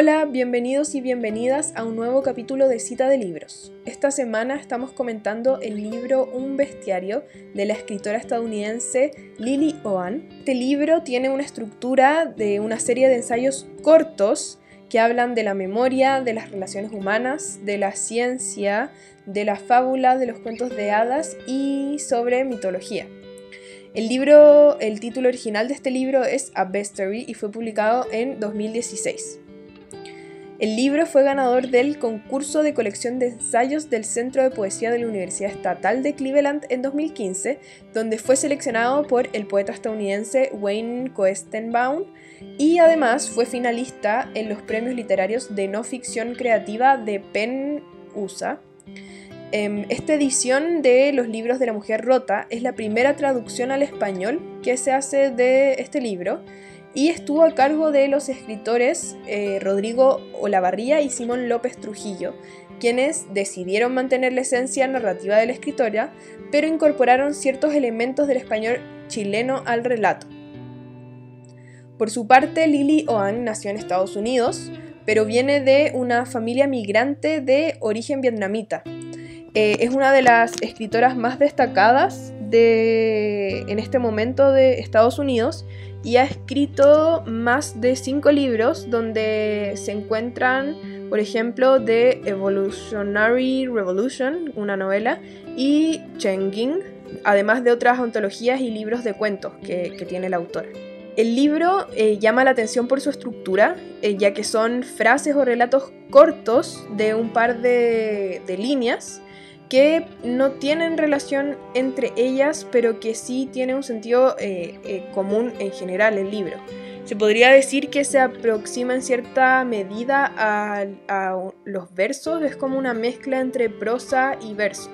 Hola, bienvenidos y bienvenidas a un nuevo capítulo de Cita de Libros. Esta semana estamos comentando el libro Un bestiario de la escritora estadounidense Lily Owen. Este libro tiene una estructura de una serie de ensayos cortos que hablan de la memoria, de las relaciones humanas, de la ciencia, de la fábula, de los cuentos de hadas y sobre mitología. El libro, el título original de este libro es A Bestiary y fue publicado en 2016. El libro fue ganador del concurso de colección de ensayos del Centro de Poesía de la Universidad Estatal de Cleveland en 2015, donde fue seleccionado por el poeta estadounidense Wayne Koestenbaum y además fue finalista en los premios literarios de no ficción creativa de PEN USA. Em, esta edición de los libros de la mujer rota es la primera traducción al español que se hace de este libro y estuvo a cargo de los escritores eh, Rodrigo Olavarría y Simón López Trujillo, quienes decidieron mantener la esencia narrativa de la escritora, pero incorporaron ciertos elementos del español chileno al relato. Por su parte, Lily Oang nació en Estados Unidos, pero viene de una familia migrante de origen vietnamita. Eh, es una de las escritoras más destacadas de, en este momento de Estados Unidos y ha escrito más de cinco libros donde se encuentran, por ejemplo, The Evolutionary Revolution, una novela, y Chenging, además de otras ontologías y libros de cuentos que, tiene el autor. El libro eh, llama la atención por su estructura, eh, ya que son frases o relatos cortos de un par de líneas que no tienen relación entre ellas, pero que sí tienen un sentido eh, eh, común en general el libro. Se podría decir que se aproxima en cierta medida a, los versos, es como una mezcla entre prosa y verso.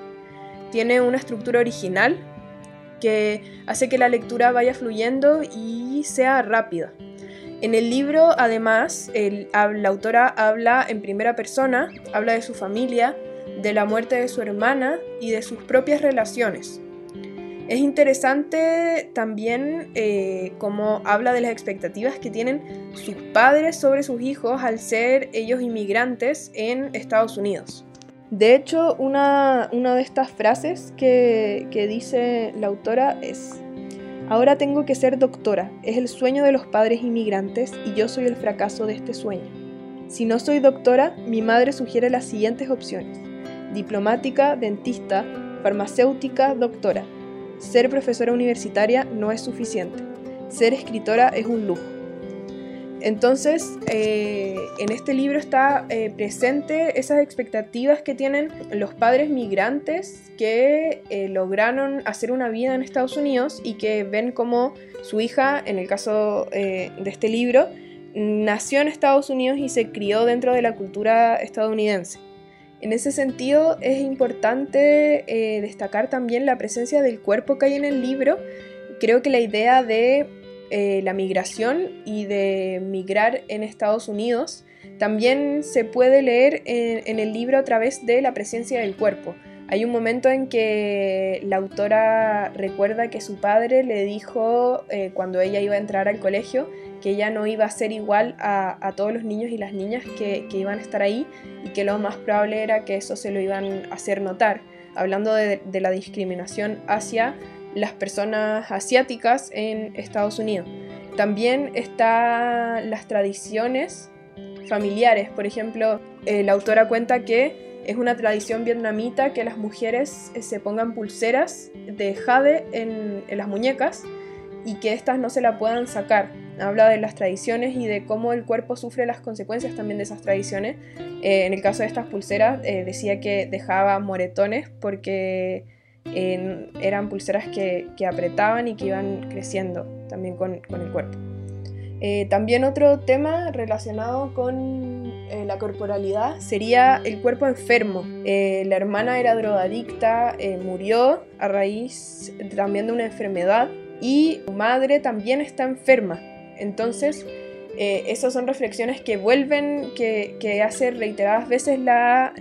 Tiene una estructura original que hace que la lectura vaya fluyendo y sea rápida. En el libro, además, la autora habla en primera persona, habla de su familia, de la muerte de su hermana y de sus propias relaciones. Es interesante también eh, cómo habla de las expectativas que tienen sus padres sobre sus hijos al ser ellos inmigrantes en Estados Unidos. De hecho, una, de estas frases que, que dice la autora es, Ahora tengo que ser doctora, es el sueño de los padres inmigrantes y yo soy el fracaso de este sueño. Si no soy doctora, mi madre sugiere las siguientes opciones diplomática, dentista, farmacéutica, doctora. Ser profesora universitaria no es suficiente. Ser escritora es un lujo. Entonces, eh, en este libro está eh, presente esas expectativas que tienen los padres migrantes que eh, lograron hacer una vida en Estados Unidos y que ven como su hija, en el caso de este libro, nació en Estados Unidos y se crió dentro de la cultura estadounidense. En ese sentido es importante eh, destacar también la presencia del cuerpo que hay en el libro. Creo que la idea de eh, la migración y de migrar en Estados Unidos también se puede leer en, el libro a través de la presencia del cuerpo. Hay un momento en que la autora recuerda que su padre le dijo eh, cuando ella iba a entrar al colegio que ella no iba a ser igual a, todos los niños y las niñas que, iban a estar ahí y que lo más probable era que eso se lo iban a hacer notar, hablando de, la discriminación hacia las personas asiáticas en Estados Unidos. También están las tradiciones familiares, por ejemplo, eh, la autora cuenta que es una tradición vietnamita que las mujeres eh, se pongan pulseras de jade en, las muñecas y que éstas no se la puedan sacar habla de las tradiciones y de cómo el cuerpo sufre las consecuencias también de esas tradiciones. Eh, en el caso de estas pulseras eh, decía que dejaba moretones porque eran pulseras que, apretaban y que iban creciendo también con, el cuerpo. Eh, también otro tema relacionado con la corporalidad sería el cuerpo enfermo. la hermana era drogadicta, murió a raíz también de una enfermedad y su madre también está enferma. Entonces, eh, esas son reflexiones que vuelven, que, hace reiteradas veces la,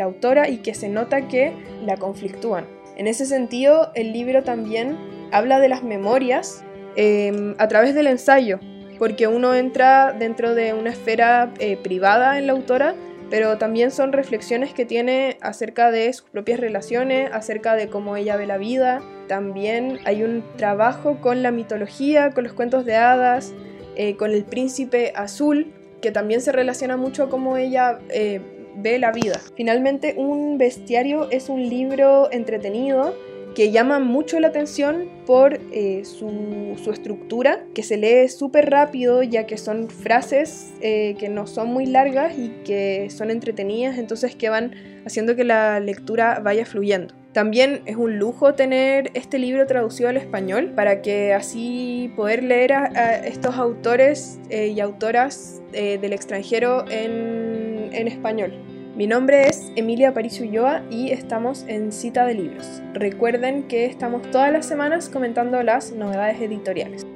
autora y que se nota que la conflictúan. En ese sentido, el libro también habla de las memorias em, a través del ensayo. Porque uno entra dentro de una esfera eh, privada en la autora, pero también son reflexiones que tiene acerca de sus propias relaciones, acerca de cómo ella ve la vida. También hay un trabajo con la mitología, con los cuentos de hadas, eh, con el príncipe azul, que también se relaciona mucho cómo ella eh, ve la vida. Finalmente, Un bestiario es un libro entretenido que llama mucho la atención por eh, su, estructura, que se lee súper rápido ya que son frases eh, que no son muy largas y que son entretenidas, entonces que van haciendo que la lectura vaya fluyendo. También es un lujo tener este libro traducido al español para que así poder leer a, estos autores eh, y autoras del extranjero en, en español. Mi nombre es Emilia París Ulloa y estamos en Cita de Libros. Recuerden que estamos todas las semanas comentando las novedades editoriales.